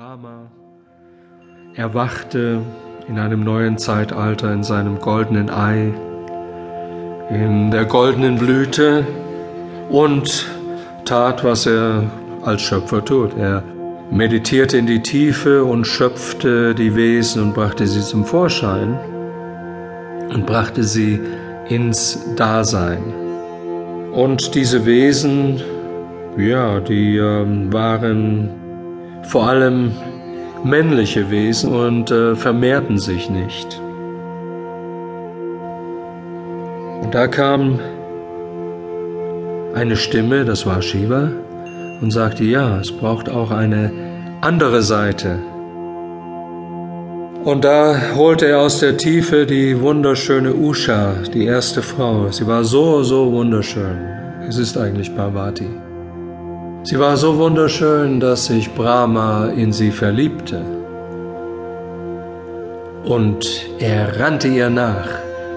Brahma erwachte in einem neuen Zeitalter in seinem goldenen Ei, in der goldenen Blüte und tat, was er als Schöpfer tut. Er meditierte in die Tiefe und schöpfte die Wesen und brachte sie zum Vorschein und brachte sie ins Dasein. Und diese Wesen, ja, die äh, waren vor allem männliche Wesen und äh, vermehrten sich nicht. Und da kam eine Stimme, das war Shiva, und sagte, ja, es braucht auch eine andere Seite. Und da holte er aus der Tiefe die wunderschöne Usha, die erste Frau. Sie war so, so wunderschön. Es ist eigentlich Parvati. Sie war so wunderschön, dass sich Brahma in sie verliebte. Und er rannte ihr nach.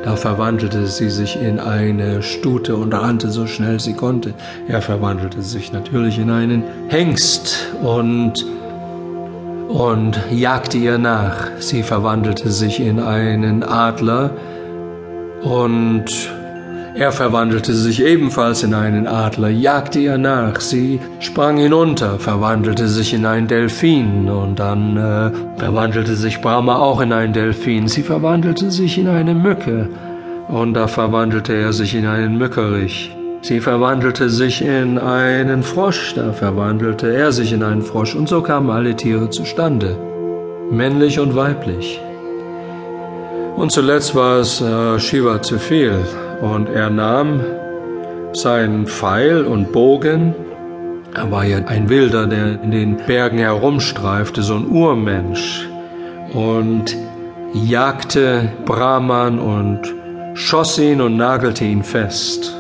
Da verwandelte sie sich in eine Stute und rannte so schnell sie konnte. Er verwandelte sich natürlich in einen Hengst und, und jagte ihr nach. Sie verwandelte sich in einen Adler und er verwandelte sich ebenfalls in einen Adler, jagte ihr nach, sie sprang hinunter, verwandelte sich in einen Delfin und dann äh, verwandelte sich Brahma auch in einen Delfin. Sie verwandelte sich in eine Mücke und da verwandelte er sich in einen Mückerich. Sie verwandelte sich in einen Frosch, da verwandelte er sich in einen Frosch und so kamen alle Tiere zustande, männlich und weiblich. Und zuletzt war es äh, Shiva zu viel und er nahm seinen Pfeil und Bogen. Er war ja ein Wilder, der in den Bergen herumstreifte, so ein Urmensch. Und jagte Brahman und schoss ihn und nagelte ihn fest.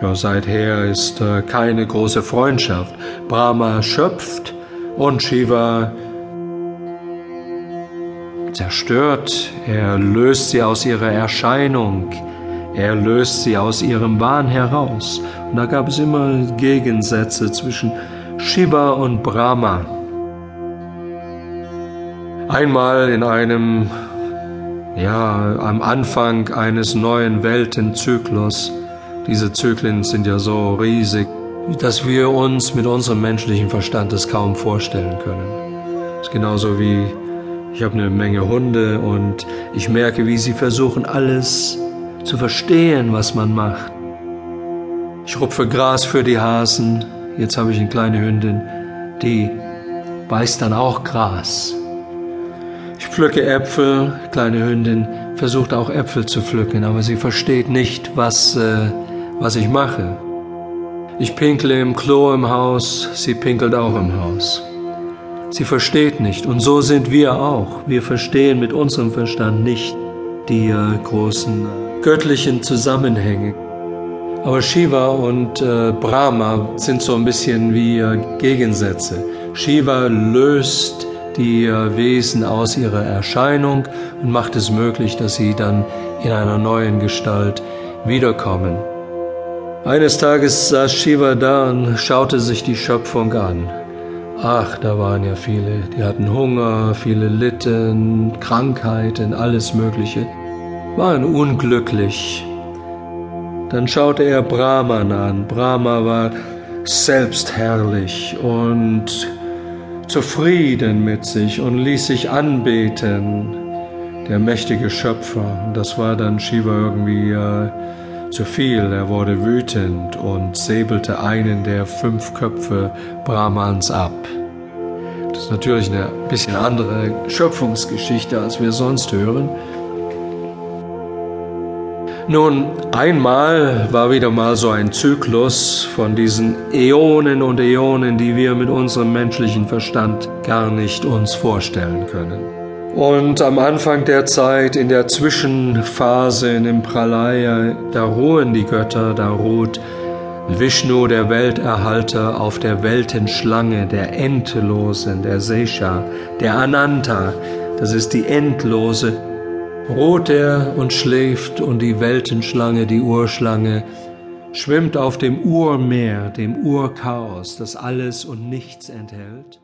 Ja, seither ist äh, keine große Freundschaft. Brahma schöpft und Shiva zerstört. Er löst sie aus ihrer Erscheinung. Er löst sie aus ihrem Wahn heraus. Und da gab es immer Gegensätze zwischen Shiva und Brahma. Einmal in einem, ja, am Anfang eines neuen Weltenzyklus. Diese Zyklen sind ja so riesig, dass wir uns mit unserem menschlichen Verstand es kaum vorstellen können. Das ist genauso wie ich habe eine Menge Hunde und ich merke, wie sie versuchen, alles zu verstehen, was man macht. Ich rupfe Gras für die Hasen. Jetzt habe ich eine kleine Hündin, die beißt dann auch Gras. Ich pflücke Äpfel, kleine Hündin versucht auch Äpfel zu pflücken, aber sie versteht nicht, was, äh, was ich mache. Ich pinkle im Klo im Haus, sie pinkelt auch im Haus. Sie versteht nicht und so sind wir auch. Wir verstehen mit unserem Verstand nicht die äh, großen äh, göttlichen Zusammenhänge. Aber Shiva und äh, Brahma sind so ein bisschen wie äh, Gegensätze. Shiva löst die äh, Wesen aus ihrer Erscheinung und macht es möglich, dass sie dann in einer neuen Gestalt wiederkommen. Eines Tages saß Shiva da und schaute sich die Schöpfung an. Ach, da waren ja viele, die hatten Hunger, viele litten, Krankheiten, alles Mögliche waren unglücklich. Dann schaute er Brahman an. Brahma war selbstherrlich und zufrieden mit sich und ließ sich anbeten, der mächtige Schöpfer. Das war dann Shiva irgendwie äh, zu viel. Er wurde wütend und säbelte einen der fünf Köpfe Brahmans ab. Das ist natürlich eine bisschen andere Schöpfungsgeschichte, als wir sonst hören. Nun, einmal war wieder mal so ein Zyklus von diesen Äonen und Äonen, die wir mit unserem menschlichen Verstand gar nicht uns vorstellen können. Und am Anfang der Zeit, in der Zwischenphase, in dem Pralaya, da ruhen die Götter, da ruht Vishnu, der Welterhalter, auf der Weltenschlange, der Endlosen, der Sesha, der Ananta, das ist die endlose ruht er und schläft und die Weltenschlange, die Urschlange, schwimmt auf dem Urmeer, dem Urchaos, das alles und nichts enthält.